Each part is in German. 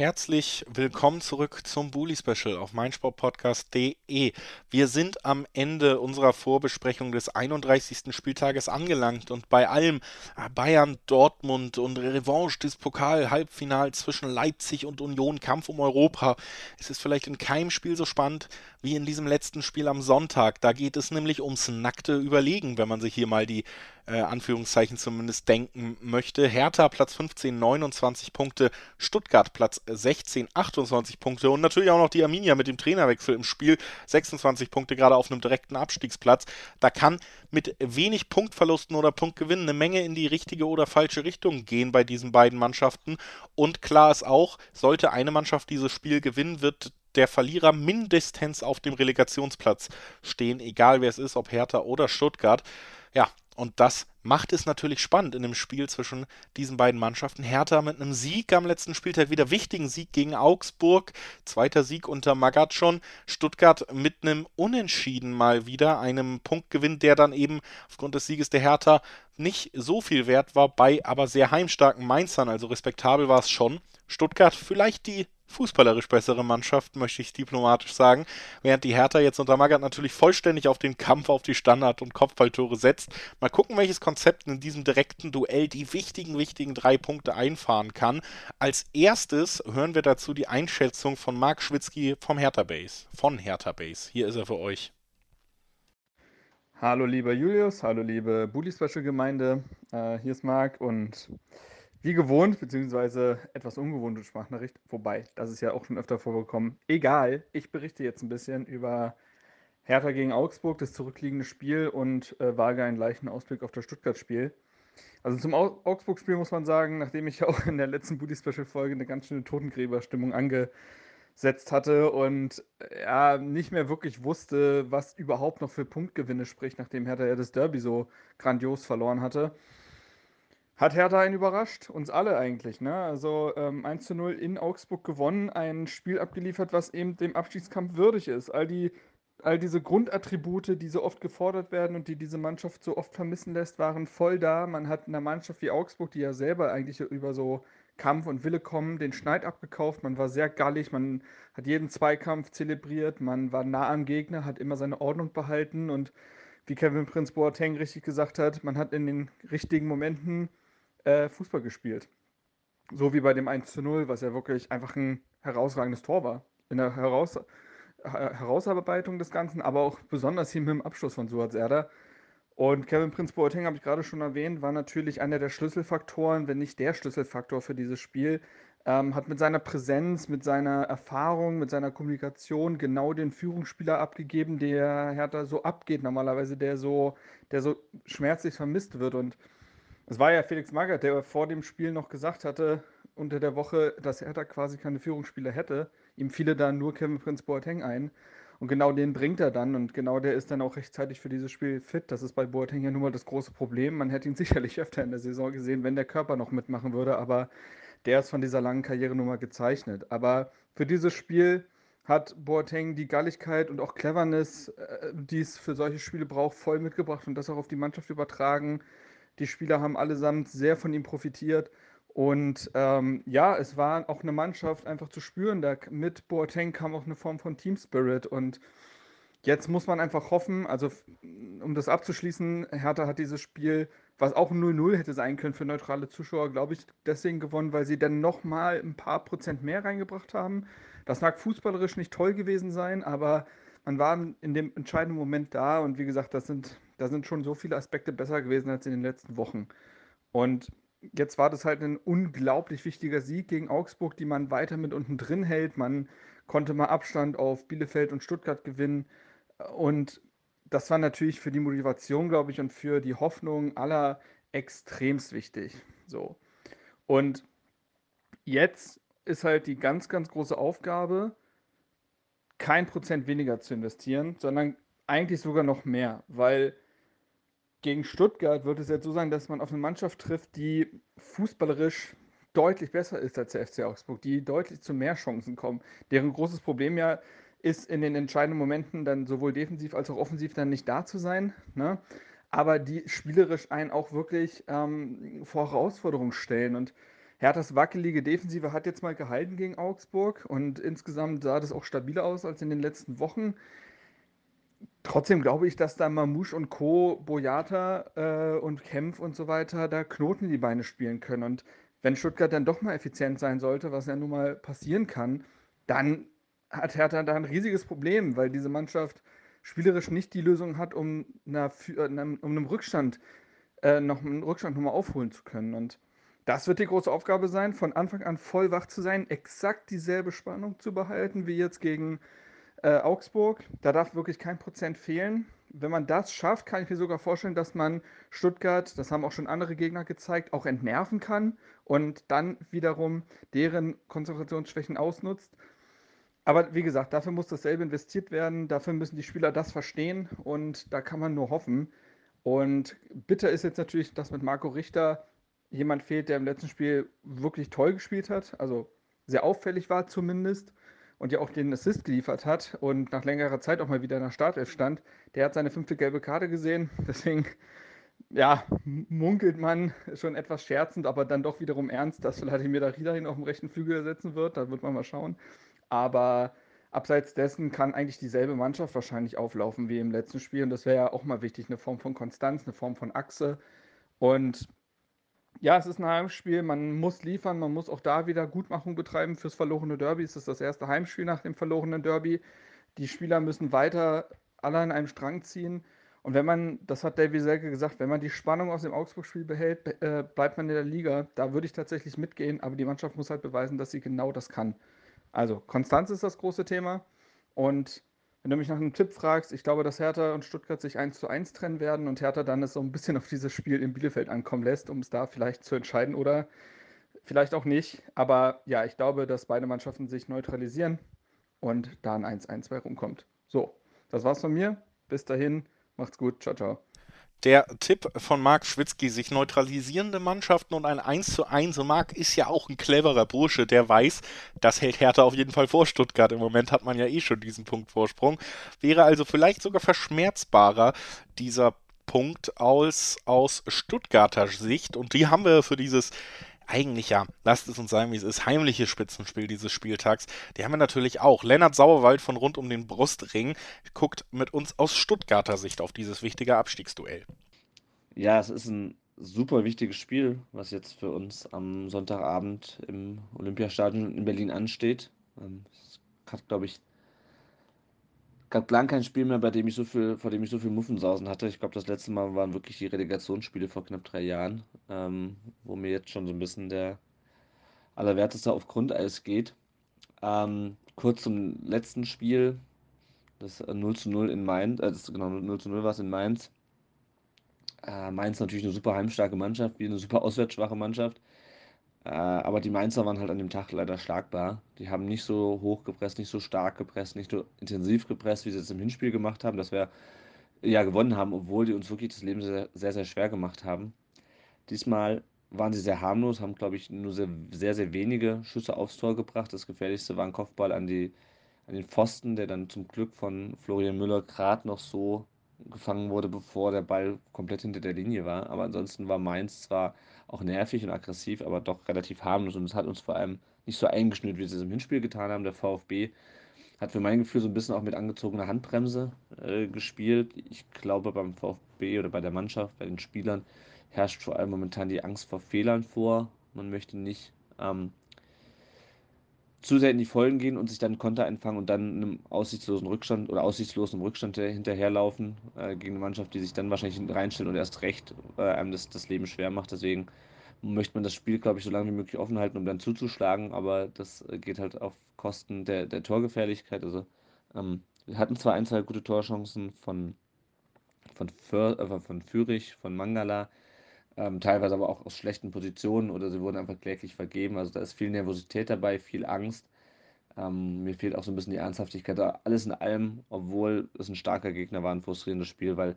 Herzlich willkommen zurück zum Bully Special auf meinsportpodcast.de. Wir sind am Ende unserer Vorbesprechung des 31. Spieltages angelangt und bei allem äh, Bayern, Dortmund und Revanche des Pokal-Halbfinals zwischen Leipzig und Union, Kampf um Europa. Es ist vielleicht in keinem Spiel so spannend wie in diesem letzten Spiel am Sonntag. Da geht es nämlich ums nackte Überlegen, wenn man sich hier mal die äh, Anführungszeichen zumindest denken möchte. Hertha Platz 15, 29 Punkte, Stuttgart Platz 16, 28 Punkte und natürlich auch noch die Arminia mit dem Trainerwechsel im Spiel, 26 Punkte gerade auf einem direkten Abstiegsplatz. Da kann mit wenig Punktverlusten oder Punktgewinnen eine Menge in die richtige oder falsche Richtung gehen bei diesen beiden Mannschaften. Und klar ist auch, sollte eine Mannschaft dieses Spiel gewinnen, wird der Verlierer mindestens auf dem Relegationsplatz stehen, egal wer es ist, ob Hertha oder Stuttgart. Ja, und das macht es natürlich spannend in dem Spiel zwischen diesen beiden Mannschaften. Hertha mit einem Sieg am letzten Spieltag, wieder wichtigen Sieg gegen Augsburg, zweiter Sieg unter Magatschon. Stuttgart mit einem Unentschieden mal wieder, einem Punktgewinn, der dann eben aufgrund des Sieges der Hertha nicht so viel wert war, bei aber sehr heimstarken Mainzern, also respektabel war es schon. Stuttgart vielleicht die fußballerisch bessere Mannschaft, möchte ich diplomatisch sagen, während die Hertha jetzt unter Magath natürlich vollständig auf den Kampf auf die Standard- und Kopfballtore setzt. Mal gucken, welches Konzept in diesem direkten Duell die wichtigen, wichtigen drei Punkte einfahren kann. Als erstes hören wir dazu die Einschätzung von Marc Schwitzky vom Hertha Base, von Hertha Base. Hier ist er für euch. Hallo lieber Julius, hallo liebe Bully Special Gemeinde, äh, hier ist Marc und wie gewohnt, beziehungsweise etwas ungewohnte Sprachnachricht. Wobei, das ist ja auch schon öfter vorgekommen. Egal, ich berichte jetzt ein bisschen über Hertha gegen Augsburg, das zurückliegende Spiel und äh, wage einen leichten Ausblick auf das Stuttgart-Spiel. Also zum Augsburg-Spiel muss man sagen, nachdem ich auch in der letzten Booty-Special-Folge eine ganz schöne Totengräberstimmung angesetzt hatte und äh, ja, nicht mehr wirklich wusste, was überhaupt noch für Punktgewinne spricht, nachdem Hertha ja das Derby so grandios verloren hatte, hat Hertha einen überrascht, uns alle eigentlich. Ne? Also ähm, 1 zu 0 in Augsburg gewonnen, ein Spiel abgeliefert, was eben dem Abstiegskampf würdig ist. All, die, all diese Grundattribute, die so oft gefordert werden und die diese Mannschaft so oft vermissen lässt, waren voll da. Man hat einer Mannschaft wie Augsburg, die ja selber eigentlich über so Kampf und Wille kommen, den Schneid abgekauft. Man war sehr gallig, man hat jeden Zweikampf zelebriert, man war nah am Gegner, hat immer seine Ordnung behalten und wie Kevin Prince Boateng richtig gesagt hat, man hat in den richtigen Momenten äh, Fußball gespielt. So wie bei dem 1 zu 0, was ja wirklich einfach ein herausragendes Tor war. In der Heraus Herausarbeitung des Ganzen, aber auch besonders hier mit dem Abschluss von Suat Serdar. Und Kevin Prince Boateng, habe ich gerade schon erwähnt, war natürlich einer der Schlüsselfaktoren, wenn nicht der Schlüsselfaktor für dieses Spiel. Ähm, hat mit seiner Präsenz, mit seiner Erfahrung, mit seiner Kommunikation genau den Führungsspieler abgegeben, der Hertha so abgeht normalerweise, der so, der so schmerzlich vermisst wird. Und es war ja Felix Magath, der vor dem Spiel noch gesagt hatte, unter der Woche, dass Hertha quasi keine Führungsspieler hätte. Ihm fiele da nur Kevin Prince Boateng ein. Und genau den bringt er dann. Und genau der ist dann auch rechtzeitig für dieses Spiel fit. Das ist bei Boateng ja nun mal das große Problem. Man hätte ihn sicherlich öfter in der Saison gesehen, wenn der Körper noch mitmachen würde. Aber der ist von dieser langen Karriere nun mal gezeichnet. Aber für dieses Spiel hat Boateng die Galligkeit und auch Cleverness, äh, die es für solche Spiele braucht, voll mitgebracht und das auch auf die Mannschaft übertragen. Die Spieler haben allesamt sehr von ihm profitiert. Und ähm, ja, es war auch eine Mannschaft einfach zu spüren. Da mit Boateng kam auch eine Form von Team Spirit. Und jetzt muss man einfach hoffen, also um das abzuschließen, Hertha hat dieses Spiel, was auch 0-0 hätte sein können für neutrale Zuschauer, glaube ich, deswegen gewonnen, weil sie dann nochmal ein paar Prozent mehr reingebracht haben. Das mag fußballerisch nicht toll gewesen sein, aber man war in dem entscheidenden Moment da. Und wie gesagt, das sind da sind schon so viele Aspekte besser gewesen als in den letzten Wochen. Und jetzt war das halt ein unglaublich wichtiger Sieg gegen Augsburg, die man weiter mit unten drin hält. Man konnte mal Abstand auf Bielefeld und Stuttgart gewinnen. Und das war natürlich für die Motivation, glaube ich, und für die Hoffnung aller extremst wichtig. So. Und jetzt ist halt die ganz, ganz große Aufgabe, kein Prozent weniger zu investieren, sondern eigentlich sogar noch mehr, weil gegen Stuttgart wird es jetzt so sein, dass man auf eine Mannschaft trifft, die fußballerisch deutlich besser ist als der FC Augsburg, die deutlich zu mehr Chancen kommen. Deren großes Problem ja ist in den entscheidenden Momenten dann sowohl defensiv als auch offensiv dann nicht da zu sein. Ne? Aber die spielerisch einen auch wirklich ähm, vor Herausforderungen stellen. Und Herthas wackelige Defensive hat jetzt mal gehalten gegen Augsburg und insgesamt sah das auch stabiler aus als in den letzten Wochen. Trotzdem glaube ich, dass da Mamouche und Co., Boyata äh, und Kempf und so weiter da Knoten in die Beine spielen können. Und wenn Stuttgart dann doch mal effizient sein sollte, was ja nun mal passieren kann, dann hat Hertha da ein riesiges Problem, weil diese Mannschaft spielerisch nicht die Lösung hat, um, einer, äh, um einem Rückstand äh, noch einen Rückstand nochmal aufholen zu können. Und das wird die große Aufgabe sein, von Anfang an voll wach zu sein, exakt dieselbe Spannung zu behalten wie jetzt gegen äh, Augsburg. Da darf wirklich kein Prozent fehlen. Wenn man das schafft, kann ich mir sogar vorstellen, dass man Stuttgart, das haben auch schon andere Gegner gezeigt, auch entnerven kann und dann wiederum deren Konzentrationsschwächen ausnutzt. Aber wie gesagt, dafür muss dasselbe investiert werden, dafür müssen die Spieler das verstehen und da kann man nur hoffen. Und bitter ist jetzt natürlich, dass mit Marco Richter jemand fehlt, der im letzten Spiel wirklich toll gespielt hat, also sehr auffällig war zumindest und ja auch den Assist geliefert hat und nach längerer Zeit auch mal wieder in der Startelf stand, der hat seine fünfte gelbe Karte gesehen. Deswegen, ja, munkelt man schon etwas scherzend, aber dann doch wiederum ernst, dass Vladimir Darida ihn auf dem rechten Flügel ersetzen wird. Da wird man mal schauen. Aber abseits dessen kann eigentlich dieselbe Mannschaft wahrscheinlich auflaufen wie im letzten Spiel. Und das wäre ja auch mal wichtig, eine Form von Konstanz, eine Form von Achse. Und ja, es ist ein Heimspiel, man muss liefern, man muss auch da wieder Gutmachung betreiben fürs verlorene Derby. Es ist das erste Heimspiel nach dem verlorenen Derby. Die Spieler müssen weiter alle an einem Strang ziehen. Und wenn man, das hat Davy Selke gesagt, wenn man die Spannung aus dem Augsburg-Spiel behält, äh, bleibt man in der Liga. Da würde ich tatsächlich mitgehen, aber die Mannschaft muss halt beweisen, dass sie genau das kann. Also, Konstanz ist das große Thema. Und wenn du mich nach einem Tipp fragst, ich glaube, dass Hertha und Stuttgart sich 1 zu 1 trennen werden und Hertha dann es so ein bisschen auf dieses Spiel in Bielefeld ankommen lässt, um es da vielleicht zu entscheiden oder vielleicht auch nicht. Aber ja, ich glaube, dass beide Mannschaften sich neutralisieren und da ein 1-1 bei rumkommt. So, das war's von mir. Bis dahin, macht's gut. Ciao, ciao der Tipp von Marc Schwitzky, sich neutralisierende Mannschaften und ein 1 zu 1. So Marc ist ja auch ein cleverer Bursche, der weiß, das hält Hertha auf jeden Fall vor Stuttgart. Im Moment hat man ja eh schon diesen Punkt Vorsprung. Wäre also vielleicht sogar verschmerzbarer, dieser Punkt aus, aus Stuttgarter Sicht. Und die haben wir für dieses eigentlich ja, lasst es uns sagen, wie es ist, heimliche Spitzenspiel dieses Spieltags. Die haben wir natürlich auch. Lennart Sauerwald von rund um den Brustring guckt mit uns aus Stuttgarter Sicht auf dieses wichtige Abstiegsduell. Ja, es ist ein super wichtiges Spiel, was jetzt für uns am Sonntagabend im Olympiastadion in Berlin ansteht. Ähm, es hat, glaube ich, gab lang kein Spiel mehr, bei dem ich so viel, vor dem ich so viel Muffensausen hatte. Ich glaube, das letzte Mal waren wirklich die Relegationsspiele vor knapp drei Jahren, ähm, wo mir jetzt schon so ein bisschen der Allerwerteste auf Grundeis geht. Ähm, kurz zum letzten Spiel. Das 0 zu 0 in Mainz, äh, das, genau, 0 zu 0 war es in Mainz. Äh, Mainz natürlich eine super heimstarke Mannschaft, wie eine super auswärtsschwache Mannschaft. Äh, aber die Mainzer waren halt an dem Tag leider schlagbar. Die haben nicht so hoch gepresst, nicht so stark gepresst, nicht so intensiv gepresst, wie sie es im Hinspiel gemacht haben, dass wir ja gewonnen haben, obwohl die uns wirklich das Leben sehr, sehr, sehr schwer gemacht haben. Diesmal waren sie sehr harmlos, haben, glaube ich, nur sehr, sehr, sehr wenige Schüsse aufs Tor gebracht. Das gefährlichste war ein Kopfball an, die, an den Pfosten, der dann zum Glück von Florian Müller gerade noch so gefangen wurde, bevor der Ball komplett hinter der Linie war. Aber ansonsten war Mainz zwar auch nervig und aggressiv, aber doch relativ harmlos. Und es hat uns vor allem nicht so eingeschnürt, wie sie es im Hinspiel getan haben. Der VfB hat für mein Gefühl so ein bisschen auch mit angezogener Handbremse äh, gespielt. Ich glaube, beim VfB oder bei der Mannschaft, bei den Spielern herrscht vor allem momentan die Angst vor Fehlern vor. Man möchte nicht ähm, zu sehr in die Vollen gehen und sich dann Konter einfangen und dann einem aussichtslosen Rückstand oder aussichtslosen Rückstand hinterherlaufen äh, gegen eine Mannschaft, die sich dann wahrscheinlich reinstellt und erst recht äh, einem das, das Leben schwer macht. Deswegen möchte man das Spiel, glaube ich, so lange wie möglich offen halten, um dann zuzuschlagen, aber das äh, geht halt auf Kosten der, der Torgefährlichkeit. Also ähm, wir hatten zwar ein, zwei gute Torchancen von, von, Für, äh, von Fürich, von Mangala, ähm, teilweise aber auch aus schlechten Positionen oder sie wurden einfach kläglich vergeben. Also da ist viel Nervosität dabei, viel Angst. Ähm, mir fehlt auch so ein bisschen die Ernsthaftigkeit. Alles in allem, obwohl es ein starker Gegner war, ein frustrierendes Spiel, weil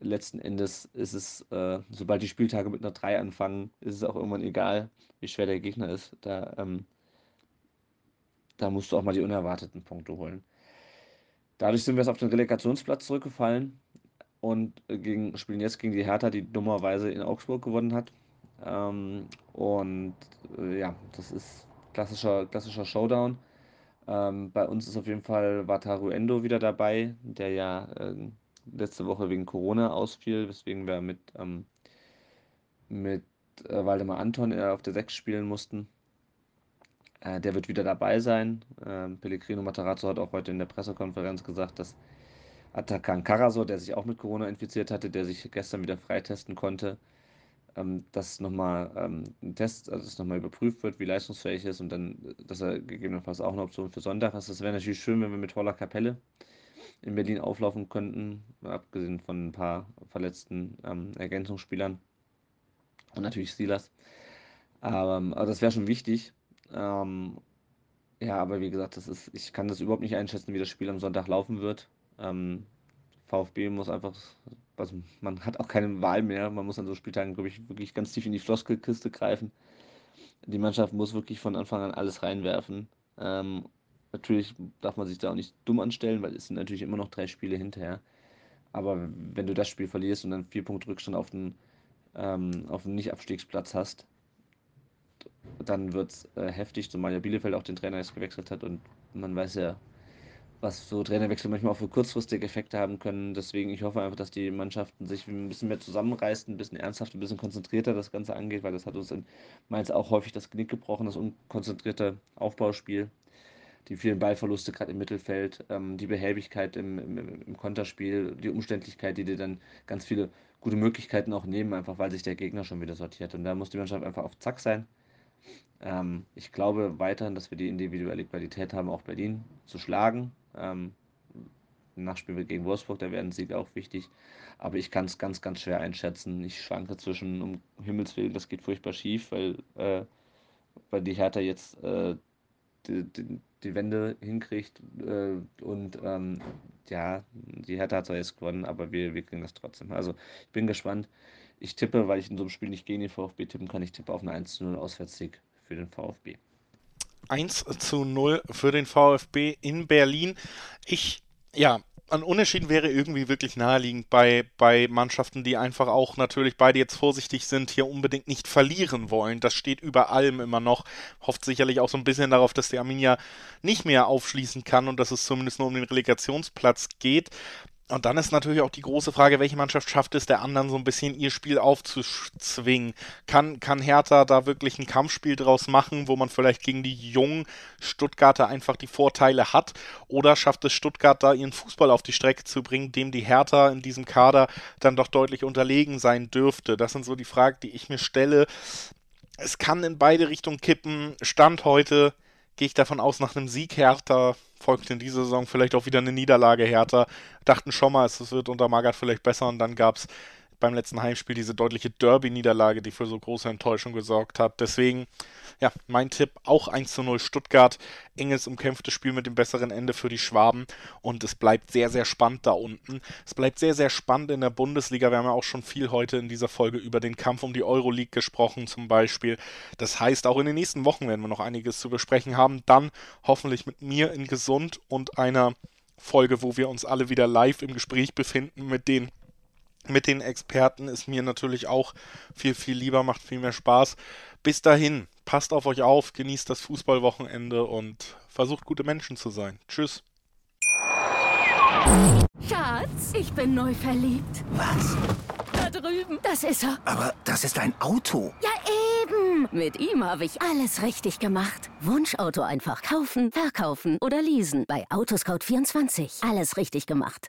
letzten Endes ist es, äh, sobald die Spieltage mit einer 3 anfangen, ist es auch irgendwann egal, wie schwer der Gegner ist. Da, ähm, da musst du auch mal die unerwarteten Punkte holen. Dadurch sind wir jetzt auf den Relegationsplatz zurückgefallen und gegen, spielen jetzt gegen die Hertha, die dummerweise in Augsburg gewonnen hat. Ähm, und äh, ja, das ist klassischer, klassischer Showdown. Ähm, bei uns ist auf jeden Fall Wataru Endo wieder dabei, der ja äh, letzte Woche wegen Corona ausfiel, weswegen wir mit, ähm, mit äh, Waldemar Anton äh, auf der 6 spielen mussten. Äh, der wird wieder dabei sein. Ähm, Pellegrino Matarazzo hat auch heute in der Pressekonferenz gesagt, dass Atakan Karasor, der sich auch mit Corona infiziert hatte, der sich gestern wieder freitesten konnte, ähm, dass nochmal ähm, ein Test, also dass nochmal überprüft wird, wie leistungsfähig ist und dann, dass er gegebenenfalls auch eine Option für Sonntag ist. Das wäre natürlich schön, wenn wir mit voller Kapelle in Berlin auflaufen könnten, abgesehen von ein paar verletzten ähm, Ergänzungsspielern und natürlich Steelers. Aber, ähm, aber das wäre schon wichtig. Ähm, ja, aber wie gesagt, das ist, ich kann das überhaupt nicht einschätzen, wie das Spiel am Sonntag laufen wird. Ähm, VfB muss einfach, also man hat auch keine Wahl mehr. Man muss an so Spieltagen, glaube ich, wirklich ganz tief in die Floskelkiste greifen. Die Mannschaft muss wirklich von Anfang an alles reinwerfen. Ähm, natürlich darf man sich da auch nicht dumm anstellen, weil es sind natürlich immer noch drei Spiele hinterher. Aber wenn du das Spiel verlierst und dann vier Punkte Rückstand auf den, ähm, auf den Nicht-Abstiegsplatz hast, dann wird es äh, heftig, zumal ja Bielefeld auch den Trainer jetzt gewechselt hat und man weiß ja, was so Trainerwechsel manchmal auch für kurzfristige Effekte haben können. Deswegen, ich hoffe einfach, dass die Mannschaften sich ein bisschen mehr zusammenreißen, ein bisschen ernsthaft, ein bisschen konzentrierter das Ganze angeht, weil das hat uns in Mainz auch häufig das Genick gebrochen, das unkonzentrierte Aufbauspiel, die vielen Ballverluste gerade im Mittelfeld, ähm, die Behäbigkeit im, im, im Konterspiel, die Umständlichkeit, die dir dann ganz viele gute Möglichkeiten auch nehmen, einfach weil sich der Gegner schon wieder sortiert. Und da muss die Mannschaft einfach auf Zack sein. Ähm, ich glaube weiterhin, dass wir die individuelle Qualität haben, auch Berlin zu schlagen. Ähm, Nachspiel gegen Wolfsburg, da wäre ein Sieg auch wichtig. Aber ich kann es ganz, ganz schwer einschätzen. Ich schwanke zwischen, um Himmels Willen, das geht furchtbar schief, weil, äh, weil die Hertha jetzt äh, die, die, Wende hinkriegt. Äh, und ähm, ja, die Hertha hat zwar jetzt gewonnen, aber wir, wir kriegen das trotzdem. Also ich bin gespannt. Ich tippe, weil ich in so einem Spiel nicht gegen den VfB tippen kann, ich tippe auf einen 1-0 Auswärtssieg für den VfB. 1 zu 0 für den VfB in Berlin. Ich, ja, ein Unentschieden wäre irgendwie wirklich naheliegend bei, bei Mannschaften, die einfach auch natürlich beide jetzt vorsichtig sind, hier unbedingt nicht verlieren wollen. Das steht über allem immer noch. Hofft sicherlich auch so ein bisschen darauf, dass der Arminia nicht mehr aufschließen kann und dass es zumindest nur um den Relegationsplatz geht. Und dann ist natürlich auch die große Frage, welche Mannschaft schafft es, der anderen so ein bisschen ihr Spiel aufzuzwingen? Kann, kann Hertha da wirklich ein Kampfspiel draus machen, wo man vielleicht gegen die jungen Stuttgarter einfach die Vorteile hat? Oder schafft es Stuttgart da ihren Fußball auf die Strecke zu bringen, dem die Hertha in diesem Kader dann doch deutlich unterlegen sein dürfte? Das sind so die Fragen, die ich mir stelle. Es kann in beide Richtungen kippen. Stand heute gehe ich davon aus, nach einem Sieg Hertha folgt in dieser Saison vielleicht auch wieder eine Niederlage Hertha. Dachten schon mal, es wird unter Magath vielleicht besser und dann gab es beim letzten Heimspiel diese deutliche Derby-Niederlage, die für so große Enttäuschung gesorgt hat. Deswegen, ja, mein Tipp auch 1 zu 0 Stuttgart. Enges umkämpftes Spiel mit dem besseren Ende für die Schwaben und es bleibt sehr, sehr spannend da unten. Es bleibt sehr, sehr spannend in der Bundesliga. Wir haben ja auch schon viel heute in dieser Folge über den Kampf um die Euroleague gesprochen, zum Beispiel. Das heißt, auch in den nächsten Wochen werden wir noch einiges zu besprechen haben. Dann hoffentlich mit mir in gesund und einer Folge, wo wir uns alle wieder live im Gespräch befinden mit den mit den Experten ist mir natürlich auch viel, viel lieber, macht viel mehr Spaß. Bis dahin, passt auf euch auf, genießt das Fußballwochenende und versucht gute Menschen zu sein. Tschüss. Schatz, ich bin neu verliebt. Was? Da drüben. Das ist er. Aber das ist ein Auto. Ja, eben. Mit ihm habe ich alles richtig gemacht. Wunschauto einfach kaufen, verkaufen oder leasen. Bei Autoscout24. Alles richtig gemacht.